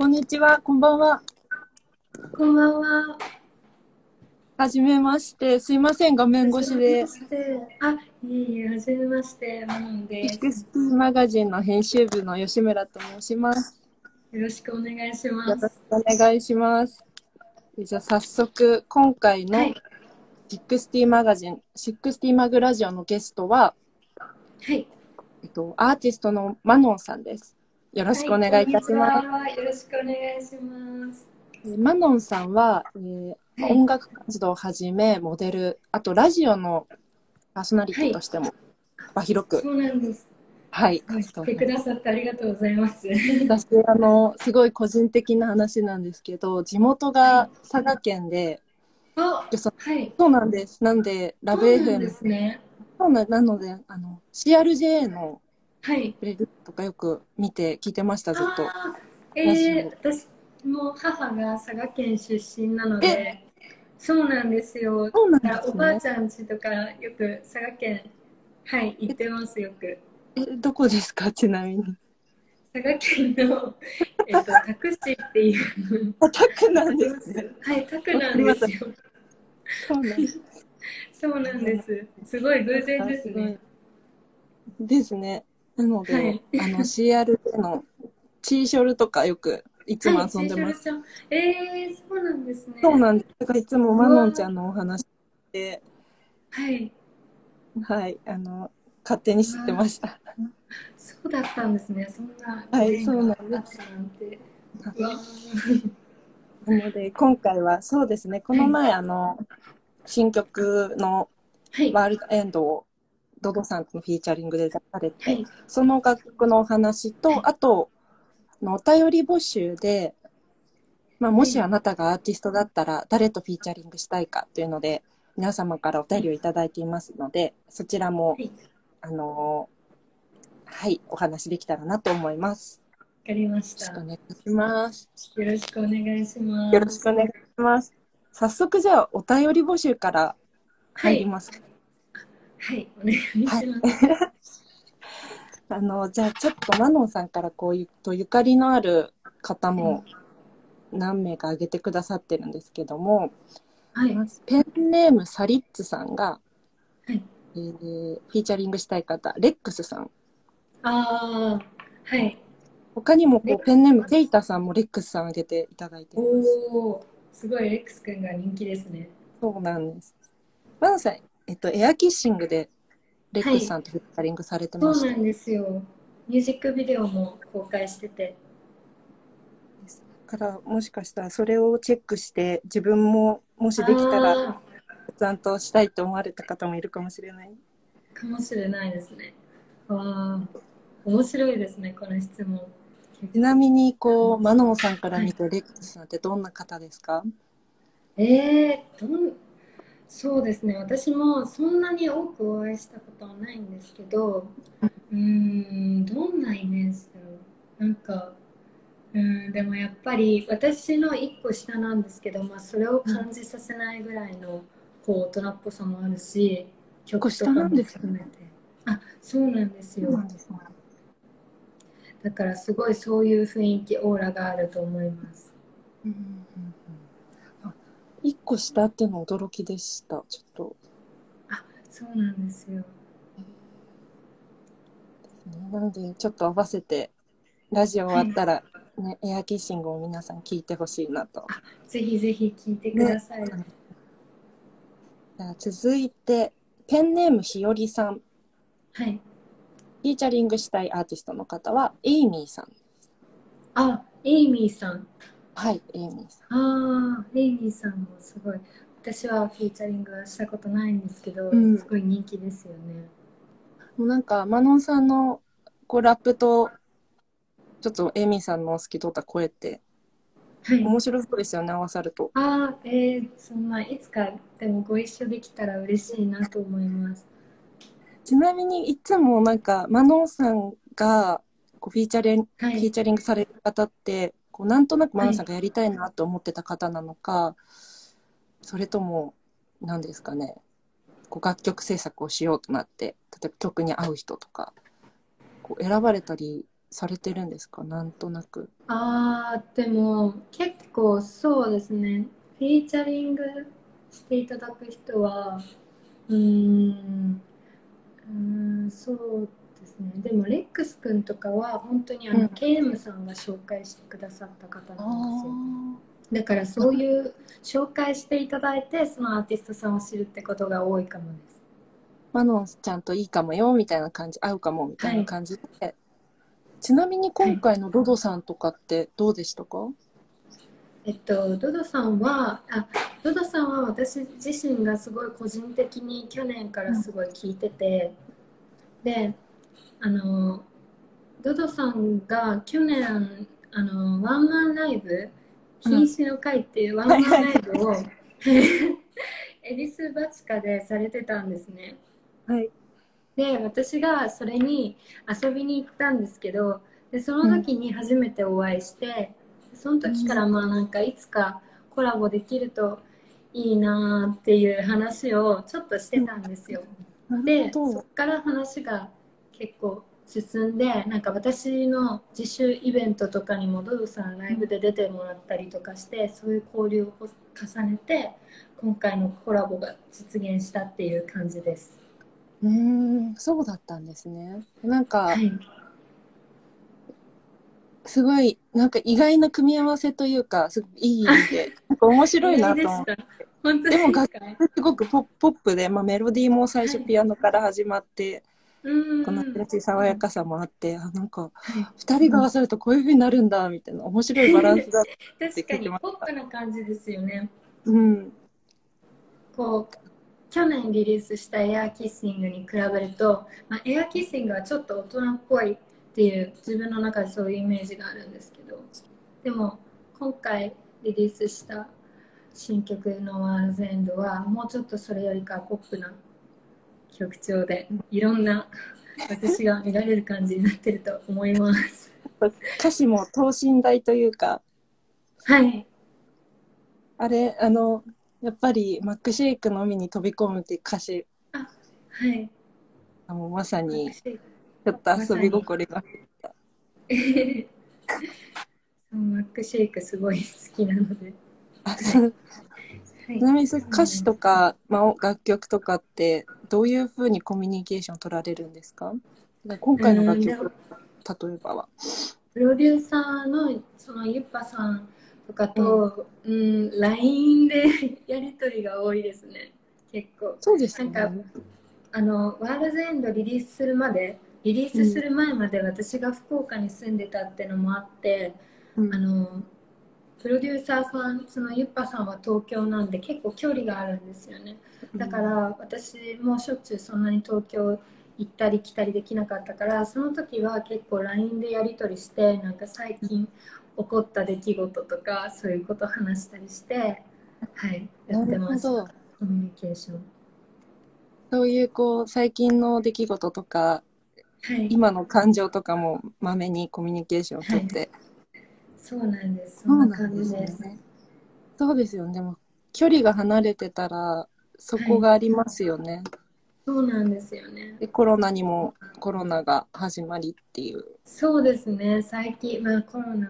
こんにちは、こんばんは。こんばんは。はじめまして。すいません、画面越しで。あ、いえいえ、はじめまして、マノンです。60マガジンの編集部の吉村と申します。よろしくお願いしよろします。くお願いします。じゃあ早速、今回のはい。60マガジン、60マグラジオのゲストは、はい。えっと、アーティストのマノンさんです。よろしくお願いいたします。す。よろしくお願いします。マノンさんは、えーはい音楽活動をはじめ、モデル、あとラジオのパーソナリティとしても幅広く、そうなんです。はい、来てくださってありがとうございます。私あのすごい個人的な話なんですけど地元が佐賀県で、あ、でそはい。そうなんですなんでラブそうなん FM ですね。そうななのであの CRJ のはい。プレルとかよく見て聞いてましたずっと。えー、私も母が佐賀県出身なので、そうなんですよ。そうなんだからおばあですねちゃん家とかよく佐賀県はい行ってますよく。えどこですか？ちなみに。佐賀県の えっとタクシーっていう。アタックなんですね。はいタクなんですよ。そうなんです。そうなんです。すごい偶然ですね。ですねなので、はい。あの CRJ のチーショルとかよくいつも遊んでます、はい、えー、そうなんですね。そうなんです。だからいつもマノンちゃんのお話ではい。はいあの勝手に知ってました。そうだったんですね。そんなはいそうなんです。なので今回はそうですね。この前あの新曲のはい「ワールドエンド」をドドさんとのフィーチャリングで出されて、はいその楽曲のお話と、はいあとあのお便り募集で、まあ、もしあなたがアーティストだったら誰とフィーチャリングしたいかというので皆様からお便りをいただいていますのでそちらも、はいあのはいお話できたらなと思います。わかりましよろしくたお願いします。よろしくお願いしますよろしくお願いします。早速じゃあお便り募集から入ります。はいお願いします、はい あのじゃあちょっとマノンさんからこういうとゆかりのある方も何名か挙げてくださってるんですけども、はいペンネームサリッツさんが、はいえーフィーチャリングしたい方レックスさんああ、はい。他にもこうペンネームケイタさんもレックスさん挙げていただいてます。おお、すごいレックス君が人気ですね。そうなんです。マノンさん、えっと、エアキッシングでレックスさんとフィーチャリングされてましたそうなんですよ。ミュージックビデオも公開してて。からもしかしたらそれをチェックして自分ももしできたらあちゃんとしたいと思われた方もいるかもしれない。ーかもしれないですね。わあ、面白いですね、この質問。ちなみにこうマノンさんから見てレックスさんってどんな方ですか？えー、どんそうですね。私もそんなに多くお会いしたことはないんですけどうーんどんなイメージだろう。なんかうーんでもやっぱり私の一個下なんですけど、まあ、それを感じさせないぐらいのこう大人っぽさもあるし曲とかも含めて。あそうなんですよ。だからすごいそういう雰囲気オーラがあると思います。うんうんうんあ一個下っていうの驚きでした。ちょっと。そうなんですよなのでちょっと合わせてラジオ終わったら、ねエアキッシングを皆さん聞いてほしいなと。ぜひぜひ聞いてください、じゃあ続いてペンネームひよりさん。はいフィーチャリングしたいアーティストの方はエイミーさん。あ、エイミーさん。はい、エイミーさん。ああ、エイミーさんもすごい。私はフィーチャリングはしたことないんですけど、うんすごい人気ですよね。もうなんかマノンさんのこうラップとちょっとエイミーさんの透き通った声ってはい。面白そうですよね合わさると。ああ、えー、そんないつかでもご一緒できたら嬉しいなと思います。ちなみにいつもなんかマノンさんがこうフィーチャリング、はい。フィーチャリングされる方ってこうなんとなくマノンさんがやりたいなと思ってた方なのか、それとも何ですかねこう楽曲制作をしようとなって例えば曲に合う人とかこう選ばれたりされてるんですか？なんとなく。あーでも結構そうですね。フィーチャリングしていただく人はうーんうーんそうねでもレックス君とかは本当にあの、うん。KM さんが紹介してくださった方なんですよ。だからそういう紹介していただいてそのアーティストさんを知るってことが多いかもです。マノンちゃんといいかもよみたいな感じ合うかもみたいな感じで、ちなみに今回のドドさんとかってどうでしたか、えっと、ドドさんはあドドさんは私自身がすごい個人的に去年からすごい聞いてて、であのドドさんが去年あのワンマンライブ「禁止の会」っていうワンマンライブを恵比寿バチカでされてたんですね。はい。で私がそれに遊びに行ったんですけどでその時に初めてお会いして、その時からまあなんかいつかコラボできるといいなっていう話をちょっとしてたんですよ。なるでそっ。から話が結構進んでなんか私の自主イベントとかにもドドさんライブで出てもらったりとかしてそういう交流を重ねて今回のコラボが実現したっていう感じです。うーん、そうだったんですね。なんか、はいすごい、なんか意外な組み合わせというか、すごいいい意味で、なんか面白いなと思って。でも楽すごくポップポップで、まあ、メロディーも最初ピアノから始まって、うんこの爽やかさもあって、あなんかはい二人が合わさるとこういう風になるんだみたいな面白いバランスだ。確かにポップな感じですよね。うん、こう去年リリースしたエアーキッシングに比べると、まあ、エアーキッシングはちょっと大人っぽいっていう自分の中でそういうイメージがあるんですけどでも今回リリースした新曲の「ワールズエンドはもうちょっとそれよりかポップな曲調でいろんな私が見られる感じになってると思います。歌詞も等身大というか、はい、あれ、あの、やっぱりマックシェイクのみに飛び込むっていう歌詞、はい、あのまさに私ちょっと遊び心が。そうマックシェイクすごい好きなので。あそうはいちなみに歌詞とか、まあ、楽曲とかってどういうふうにコミュニケーション取られるんですか？今回の楽曲、例えばは。プロデューサーのそのゆっぱさんとかと、うん。LINE でやり取りが多いですね。結構。そうですよね。なんあのワールズエンドリリースするまでリリースする前まで私が福岡に住んでたってのもあって、うん。あのプロデューサーさんそのゆっぱさんは東京なんで結構距離があるんですよね。だから私もしょっちゅうそんなに東京行ったり来たりできなかったからその時は結構 LINE でやり取りしてなんか最近起こった出来事とかそういうこと話したりしてはいやなってまするほど。コミュニケーション。そういうこう最近の出来事とかはい。今の感情とかもまめにコミュニケーションをとって、そうなんです。そんな感じです。ね。そうですよね。でも距離が離れてたらそこがありますよね。そうなんですよね。でコロナにもコロナが始まりっていう。そうですね。最近まあコロナ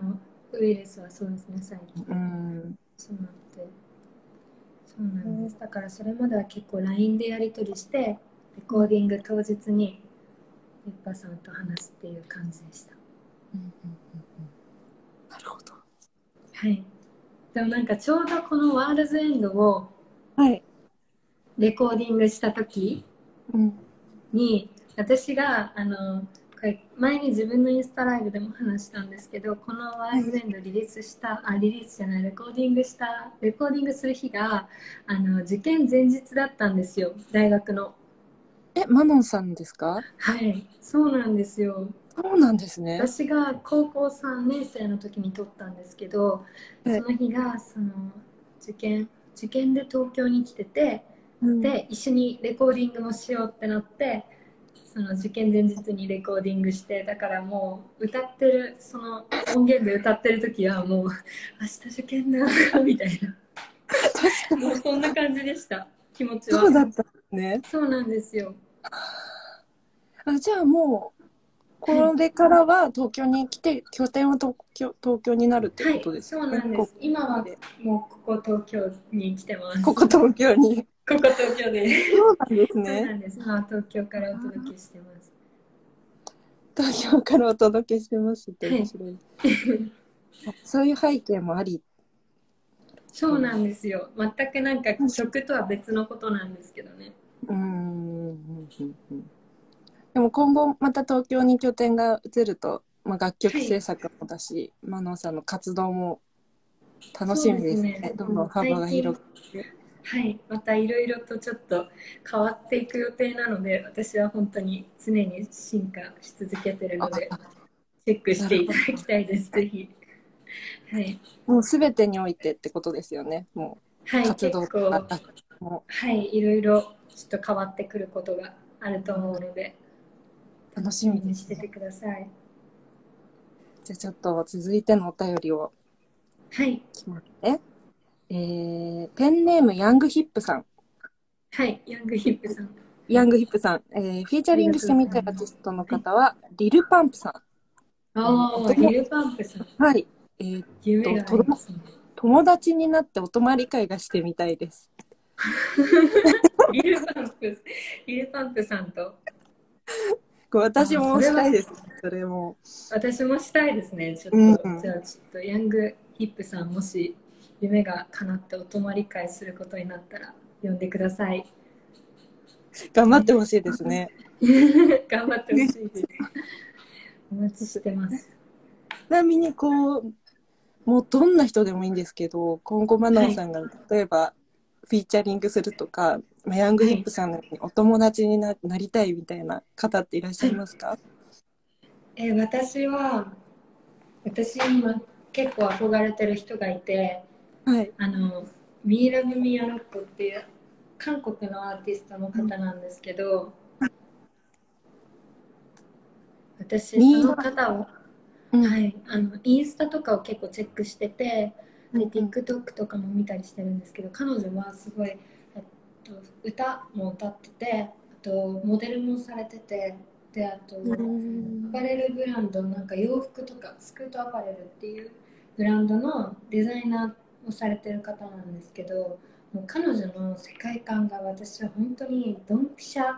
ウイルスはそうですね。最近。うん。しまって。そうなんです。だからそれまでは結構 LINE でやり取りしてレコーディング当日にゆっぱさんと話すっていう感じでした。なるほど。はいでもなんかちょうどこのワールズエンドをはい。レコーディングした時うん。に私があのこれ前に自分のインスタライブでも話したんですけどこのワールドエンドリリースしたあリリースじゃないレコーディングしたレコーディングする日があの受験前日だったんですよ大学のえ、マノンさんですか？はいそうなんですよそうなんですね。私が高校3年生の時に撮ったんですけどそはいの日がその受験受験で東京に来ててうん、で一緒にレコーディングもしようってなってその受験前日にレコーディングしてだからもう歌ってるその音源で歌ってる時はもう 明日受験だみたいな。もうそんな感じでした。気持ちは。そうだったね。そうなんですよ。あじゃあもうこれからは東京に来て拠点は東京東京になるってはいことですそうなんです。今はもうここ東京に来てます。ここ東京に。ここ東京でそうなんですそうなね。んです。今は東京からお届けしてます。東京からお届けしてますってはい面白い。そういう背景もあり。そうなんですよ。全くなんか曲とは別のことなんですけどね。うーんうんうんうんでも今後また東京に拠点が移ると、まあ、楽曲制作もだし、マノンさんの活動も楽しみですね。ね。どんどん幅が広く。はい。またいろいろとちょっと変わっていく予定なので私は本当に常に進化し続けてるのであチェックしていただきたいです。ぜひ。はい、もうすべてにおいてってことですよね。もはい、う活動結構。あも。はい。いろいろちょっと変わってくることがあると思うのでう楽しみ。にしててくださいじゃあちょっと続いてのお便りをはいきますね。えー、ペンネームヤングヒップさん。はいヤングヒップさんヤングヒップさん。えー、フィーチャリングしてみたアーティストの方は、リルパンプさん。ああリルパンプさんはい。えー、夢がありますね友達になってお泊まり会がしてみたいです。リルパンプリルパンプさんと私もしたいです。それも。私もしたいですねちょっと、うんうんじゃあちょっとヤングヒップさんもし夢が叶ってお泊まり会することになったら呼んでください頑張ってほしいですね。頑張ってほしいですお待ちしてますちなみにこう、もうどんな人でもいいんですけど、今後マナオさんが例えばフィーチャリングするとか、まあヤングヒップさんのようにお友達にななりたいみたいな方っていらっしゃいますか、え私は私今結構憧れてる人がいてはい。あのミーラブミヤロッコっていう韓国のアーティストの方なんですけど、私その方を、うん。はい、あのインスタとかを結構チェックしててで TikTok とかも見たりしてるんですけど彼女はすごい、えっと、歌も歌っててあとモデルもされててであと、アパレルブランドなんか洋服とかスクートアパレルっていうブランドのデザイナーをされてる方なんですけどもう彼女の世界観が私は本当にドンピシャ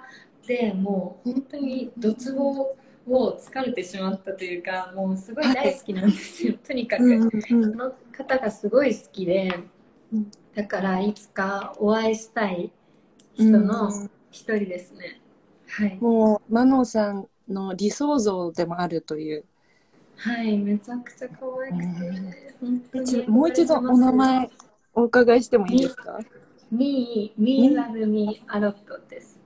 でもう本当にドツボを疲れてしまったというかもうすごい大好きなんですよ、とにかく。うんうんその方がすごい好きでうんだからいつかお会いしたい人の一人ですね。はい、もうマノオさんの理想像でもあるという。はい、めちゃくちゃ可愛くて、本当にもう一度お名前お伺いしてもいいですか？ミー、ミーラブミーアロットです。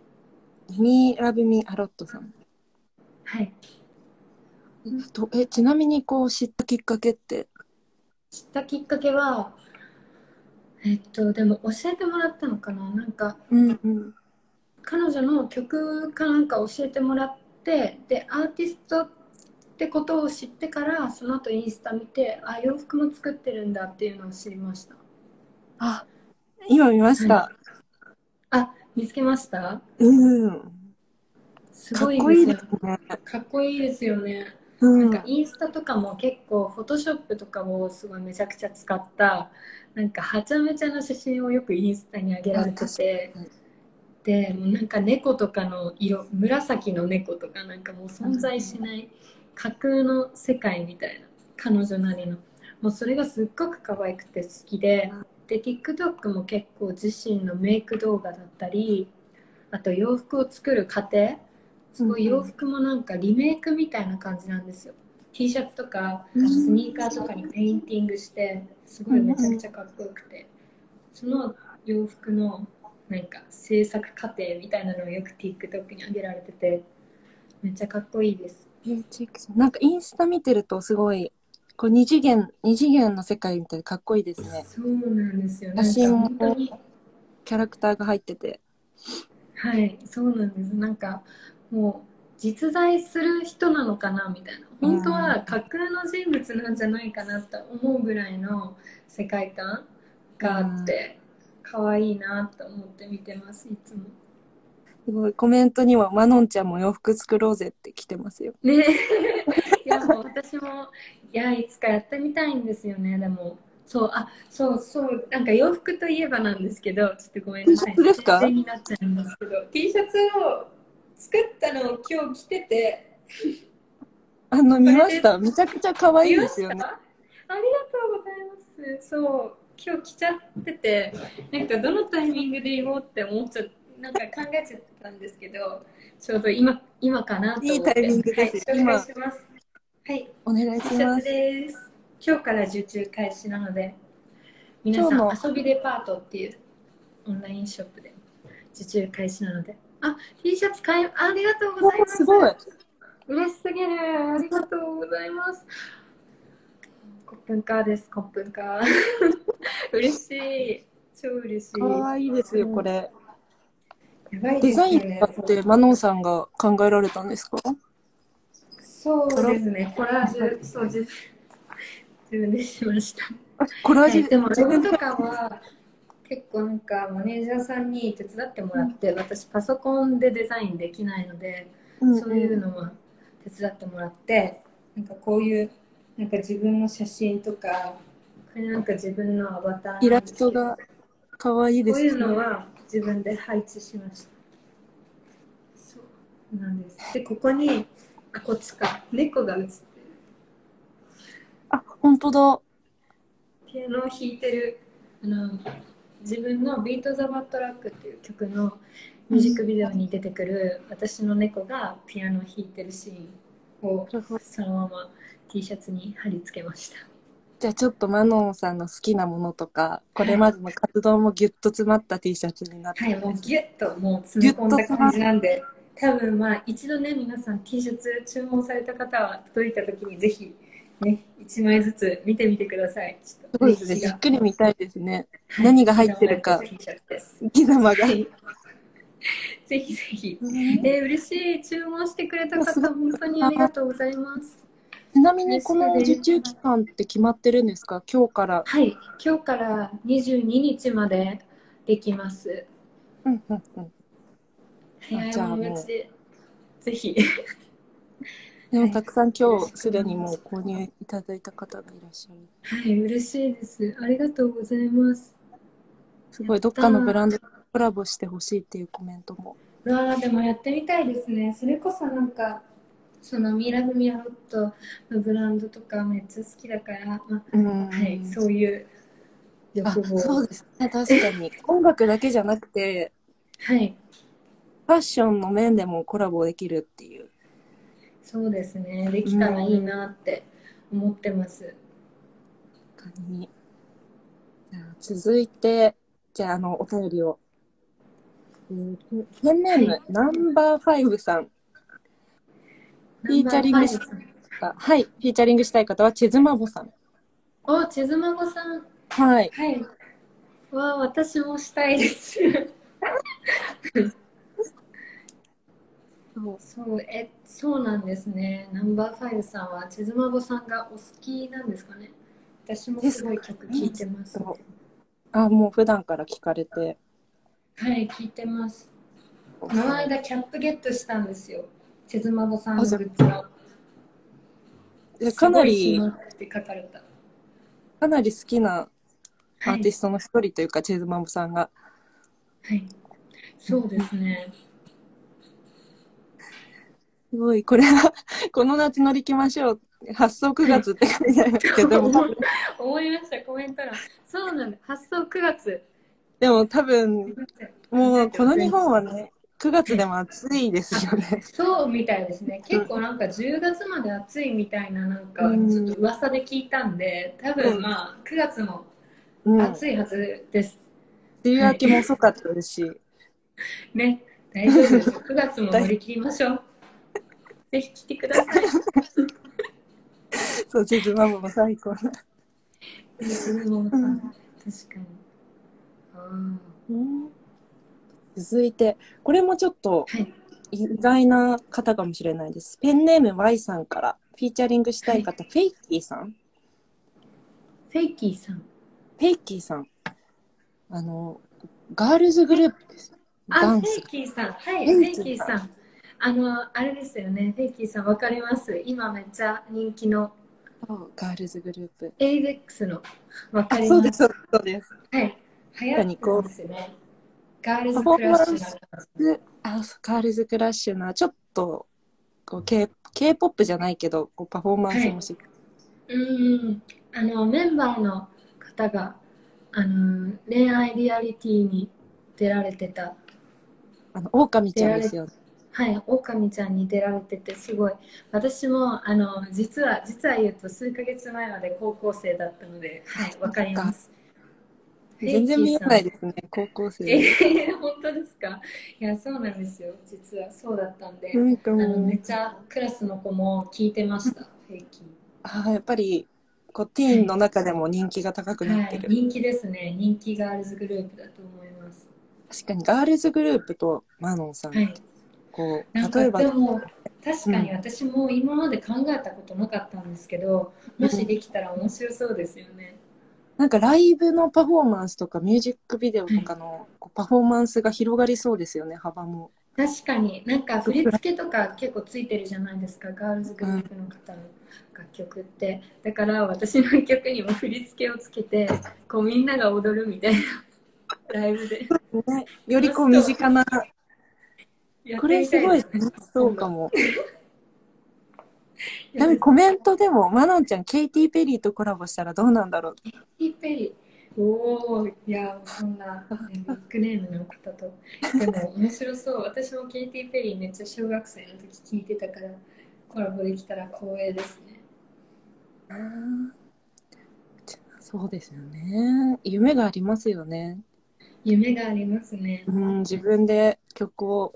ミーラブミアロットさん。はい。とえちなみにこう知ったきっかけって？知ったきっかけは、えっと、でも教えてもらったのかな？なんか、うんうん。彼女の曲かなんか教えてもらって、で、アーティストってことを知ってから、その後インスタ見て、あ、洋服も作ってるんだっていうのを知りました。あ今見ました、あ、見つけました？うんすごいですすね、かっこいいですよね。うん。なんかインスタとかも結構フォトショップとかをすごいめちゃくちゃ使ったなんかはちゃめちゃな写真をよくインスタに上げられててでもうなんか猫とかの色紫の猫とかなんかもう存在しない架空の世界みたいな彼女なりの。もうそれがすっごく可愛くて好きでで TikTok も結構自身のメイク動画だったりあと洋服を作る過程すごい洋服もなんかリメイクみたいな感じなんですよ。T シャツとかうん。スニーカーとかにペインティングしてすごいめちゃくちゃかっこよくて。その洋服のなんか制作過程みたいなのをよく TikTok に上げられててめっちゃかっこいいです。なんかインスタ見てるとすごいこう二次元二次元の世界みたいでかっこいいですね。そうなんですよ。なんか写真もキャラクターが入ってて。はいそうなんです。なんかもう実在する人なのかなみたいな。本当は架空の人物なんじゃないかなと思うぐらいの世界観があって可愛いなと思って見てますいつも。すごい、コメントには、マノンちゃんも洋服作ろうぜって来てますよ。ね。いやもう私もいやいつかやってみたいんですよね。でもそうあそうそうなんか洋服といえばなんですけどちょっとごめんなさい。T シャツですか？全然になっちゃうんですけど。T シャツを作ったのを今日着てて。あの、見ました？めちゃくちゃ可愛いですよね。ありがとうございます。そう今日着ちゃってて。なんかどのタイミングで言おうって思っちゃなんか考えちゃってたんですけどちょうど今今かなと思って。いいタイミングですはい、紹介します。はい。お願いします。です。今日から受注開始なので、皆さん今遊びデパートっていうオンラインショップで受注開始なので、あ、T シャツ買い、ありがとうございます。すごい。嬉しすぎる。ありがとうございます。コップンカーです、コップンカー。嬉しい。超嬉しい。可愛いですよ、これ。やばいですよデザインって、マノンさんが考えられたんですか？そうですね。コラージュ、そう、自分自分でしました。コラージュ、はいでも自分とかは結構なんかマネージャーさんに手伝ってもらって、私パソコンでデザインできないので、うんそういうのは手伝ってもらってなんかこういうなんか自分の写真とかこれなんか自分のアバターイラストが可愛いですこういうのは自分で配置しました。そうなんです。でここにあこっちか。猫が映ってる。あ、本当だ。ピアノを弾いてるあの自分の「ビート・ザ・バットラック」っていう曲のミュージックビデオに出てくる私の猫がピアノを弾いてるシーンをそのまま T シャツに貼り付けましたじゃあちょっとマノンさんの好きなものとか、これまでの活動もギュッと詰まった T シャツになってはいもう。ギュッともう詰め込んだ感じなんで多分まあ一度ね皆さん T シャツ注文された方は届いた時にぜひね1枚ずつ見てみてください。そうですね。じっくり見たいですね。はい。何が入ってるか。生き様が。はい。ぜひぜひ。えー、嬉しい。注文してくれた方本当にありがとうございます。ちなみにこの受注期間って決まってるんですか？今日から。はい。今日から22日までできます。うんうんうん。早い者勝ち。でぜひでもたくさん今日すでにもう購入いただいた方がいらっしゃる。はい嬉しいですありがとうございますすごい、どっかのブランドとコラボしてほしいっていうコメントも。うわあでもやってみたいですねそれこそなんかそのミラフミアロットのブランドとかめっちゃ好きだから、まうんあ、はいそういうあ欲望そうですね、確かに。音楽だけじゃなくて、はいファッションの面でもコラボできるっていう。そうですねできたらいいなって思ってます、感じに。じゃあ続いて、じゃあ、あの、お便りを。えーペンネーム、はいナンバーファイブさん。フィーチャリングしはい。フィーチャリングしたい方は、チェズマボさん。おチェズマゴさんはい。はいわあ私もしたいですそうそうえそうなんですね。ナンバーファイブさんはチェズマゴさんがお好きなんですかね。私もすごい曲聴いてます。あ、もう普段から聞かれて。はい聴いてます。この間キャップゲットしたんですよ。チェズマゴさんのグッズかなりかなり好きなアはい。ーティストの一人というか、チェズマボさんが。はい。そうですねすごい、これは、この夏乗り切ましょう。発送9月って書いてありますけど、思いましたコメント欄。そうなんだ。発送9月。でも多分、もうこの日本はね、9月でも暑いですよね。そうみたいですね。結構なんか10月まで暑いみたいななんかうんちょっと噂で聞いたんで多分まあ9月もうん。暑いはずです、梅雨明けも遅かったですし、ね大丈夫です。9月も乗り切りましょうぜひ来てくださいそう、チェズマボも最高な。うん。確かにあうん。続いて、これもちょっと意外な方かもしれないです。はいペンネーム Y さん。からフィーチャリングしたい方、はいフェイキーさん。フェイキーさん。フェイキーさん。あの、ガールズグループです。あ、ダンスフェイ。キーさん。はい、フェイキーさん。あの、あれですよね。フェイキーさん、わかります？今めっちゃ人気のガールズグループ。 avex の。わかあります？そうです、そうです。はい。流行ってますよね。ガールズクラッシュあガールズクラッシュな、ちょっと、こう、K、K-POP じゃないけど、こうパフォーマンスもしっかうん。あの、メンバーの方が、あの、恋愛リアリティに出られてた。あの、狼ちゃんですよね。はい、オオカミちゃんに出られててすごい。私もあの実は実は言うと数ヶ月前まで高校生だったのではいわかります。全然見えないですね、高校生。えー、本当ですか？いやそうなんですよ。実はそうだったんで、あのめっちゃクラスの子も聞いてました平均あやっぱり、こう、ティーンの中でも人気が高くなはいってる。人気ですね。人気ガールズグループだと思います。確かに、ガールズグループとマノンさん、はいこう、なんか例えばで、も確かに私も今まで考えたことなかったんですけど、もしできたら面白そうですよね。なんかライブのパフォーマンスとかミュージックビデオとかのパフォーマンスが広がりそうですよね、幅も。確かに。なんか振り付けとか結構ついてるじゃないですかガールズグループの方の楽曲って。だから私の曲にも振り付けをつけてこうみんなが踊るみたいなライブで。ね、よりこう身近な、これすごい楽しそうかも。ちなみにコメントでも、マノンちゃん、ケイティ・ペリーとコラボしたらどうなんだろう。ケイティ・ペリーおおいやそんな、ね、ビッグネームの方とでも 面白そう私もケイティ・ペリーめっちゃ小学生の時聞いてたからコラボできたら光栄ですねそうですよね。夢がありますよね。夢がありますねうん、自分で曲を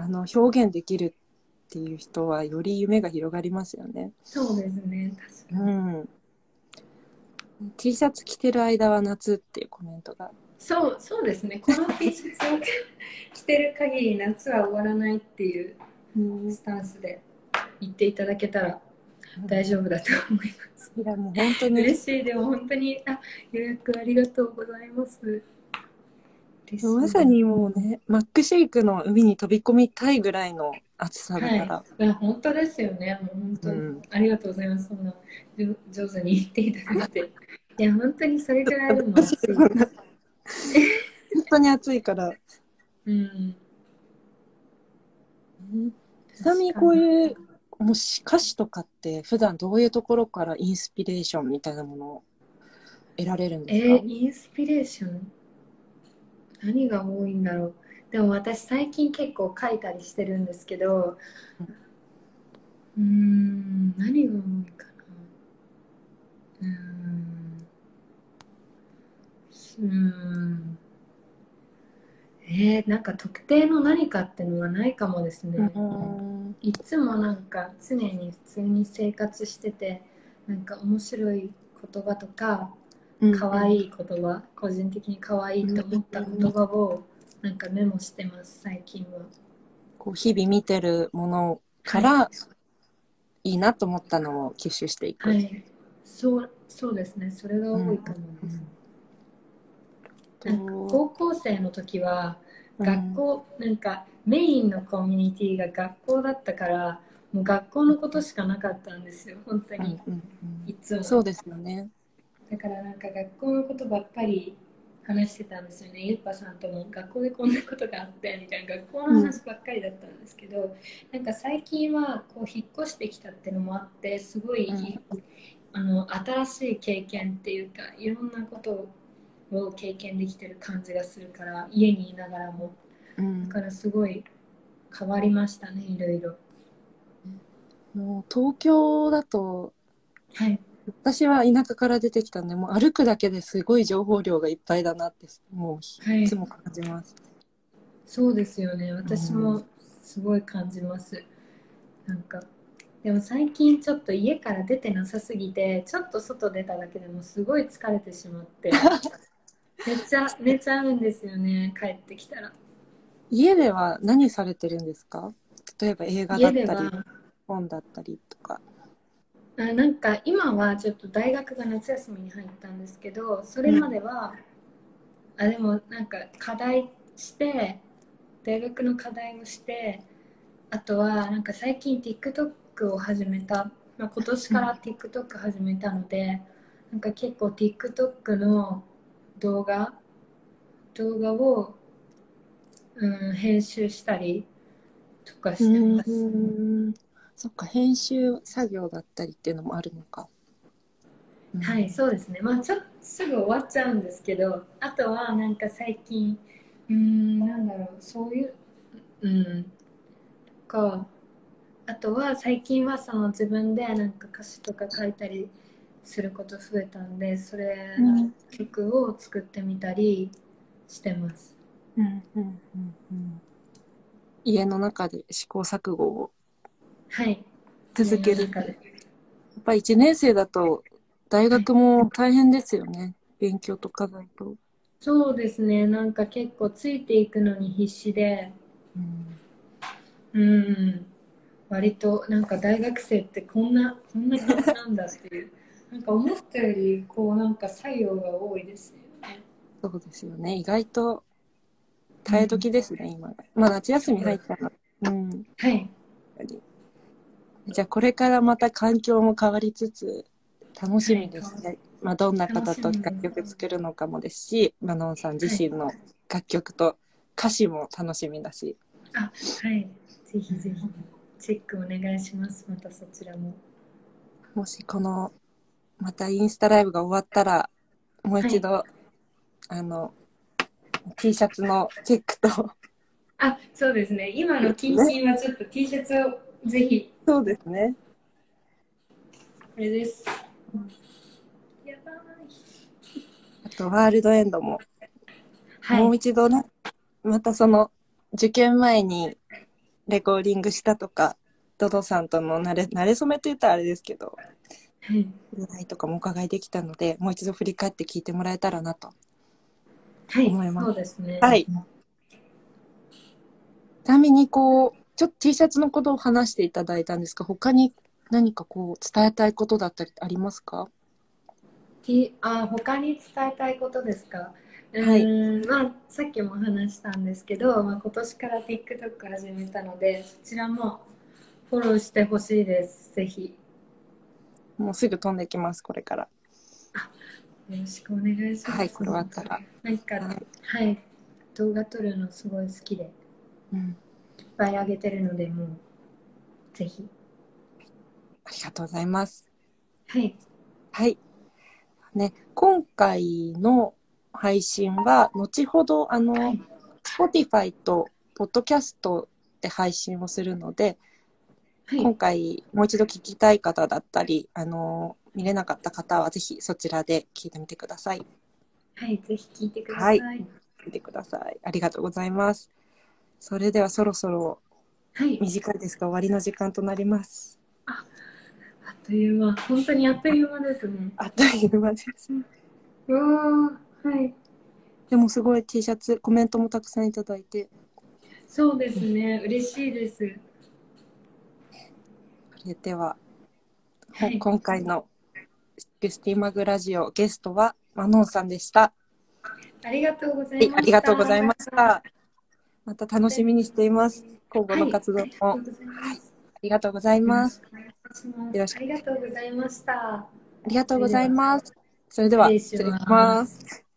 あの表現できるっていう人はより夢が広がりますよね。そうですね確かうにん。T シャツ着てる間は夏っていうコメントが。そうそうですね。この T シャツを 着てる限り夏は終わらないっていうスタンスで言っていただけたら大丈夫だと思います。いやもう本当に。嬉しい。でも本当にあ予約ありがとうございます嬉しいまさにもうね、マックシェイクの海に飛び込みたいぐらいの暑さだから。はい、いや本当ですよね。もう本当に、うん。ありがとうございます。そんな上上手に言っていただいて。いや本当にそれぐらいでも暑い。本当に暑いから。うん。ちなみにこういうもし歌詞とかって普段どういうところからインスピレーションみたいなものを得られるんですか、えーインスピレーション何が多いんだろう。でも私最近結構書いたりしてるんですけどうーん何が多いかな。うーん。うーん。えー、なんか特定の何かってのはないかもですね、うん。いつもなんか常に普通に生活しててなんか面白い言葉とか可愛い言葉、個人的に可愛いと思った言葉をなんかメモしてます最近は。こう日々見てるものからい。いなと思ったのを吸収していく。はい。そうそうですね。それが多いかもです、なんか高校生の時は学校、なんかメインのコミュニティが学校だったからもう学校のことしかなかったんですよ本当に、うんうん。いつも。そうですよね。だからなんか学校のことばっかり話してたんですよね。ゆっぱさんとも学校でこんなことがあってみたいな学校の話ばっかりだったんですけど、なんか最近はこう引っ越してきたっていうのもあってすごい、うん。あの新しい経験っていうかいろんなことを経験できてる感じがするから家にいながらも。うん。だからすごい変わりましたねいろいろ。もう東京だとはい私は田舎から出てきたんでもう歩くだけですごい情報量がいっぱいだなってもうはい。いつも感じます。そうですよね。私もすごい感じます、なんかでも最近ちょっと家から出てなさすぎてちょっと外出ただけでもすごい疲れてしまって めっちゃ寝ちゃうんですよね帰ってきたら。家では何されてるんですか？例えば映画だったり本だったりとか。あなんか今はちょっと大学が夏休みに入ったんですけどそれまでは、あでもなんか課題して大学の課題もしてあとはなんか最近 TikTok を始めた、まあ、今年から TikTok 始めたので、なんか結構 TikTok の動画動画を、うん、編集したりとかしてます。うんそっか、編集作業だったりっていうのもあるのか。うんはい、そうですね。まあちょっとすぐ終わっちゃうんですけど、あとはなんか最近、うーん、なんだろう、そういう、うん、とか、あとは最近はその自分でなんか歌詞とか書いたりすること増えたんで、それ、うん曲を作ってみたりしてます。うんうんうんうん家の中で試行錯誤をはい。続ける。やっぱり1年生だと大学も大変ですよね。勉強と課題と。そうですね。なんか結構ついていくのに必死で、うんうん、割となんか大学生ってこんなこんな感じなんだっていう なんか思ったよりこうなんか作業が多いですよね。そうですよね。意外と耐え時ですね、今。まあ夏休み入ったら。うん。はい。じゃあこれからまた環境も変わりつつ楽しみですね。まあどんな方と楽曲作るのかもですし、マノンさん自身の楽曲と歌詞も楽しみだし。あはい。ぜひぜひチェックお願いします。またそちらも。もしこのまたインスタライブが終わったらもう一度、あの T シャツのチェックとあそうですね。今の謹慎はちょっと T シャツをぜひそうですねこれです。やばい。あとワールドエンドも、はい。もう一度ねまたその受験前にレコーディングしたとかドドさんとの慣れ慣れ初めと言ったらあれですけどはい。ぐらいとかもお伺いできたのでもう一度振り返って聞いてもらえたらなとはい。思いますそうですね。はいちなみにこうちょっと T シャツのことを話していただいたんですが他に何かこう伝えたいことだったりありますか？T あ他に伝えたいことですか、うはいまあ、さっきも話したんですけど、まあ、今年から TikTok 始めたのでそちらもフォローしてほしいです。ぜひ。もうすぐ飛んできますこれから。よろしくお願いします。はいこれ終わったら。なんかははい。い、動画撮るのすごい好きで。うんぱい上げてるのでもうぜひ。ありがとうございます。はい。はい。ね今回の配信は後ほどあの、はい。Spotify と Podcast で配信をするので、はい。今回もう一度聞きたい方だったりあの見れなかった方はぜひそちらで聞いてみてください。はい、ぜひ聞いてください。はい。見てください。ありがとうございますそれではそろそろはい、短いですが終わりの時間となります。あっという間。本当にあっという間ですね。あっという間です。うわーはい。でもすごい T シャツコメントもたくさんいただいて。そうですね、嬉しいです。それでは、はい。今回の「グスティマグラジオ」ゲストはマノンさんでした。ありがとうござはいいました。ありがとうございましたまた楽しみにしています。今後の活動も、はい、ありがとうござい。ますありがとうございます。よろしく。ありがとうございました。ありがとうございます。それでは失礼します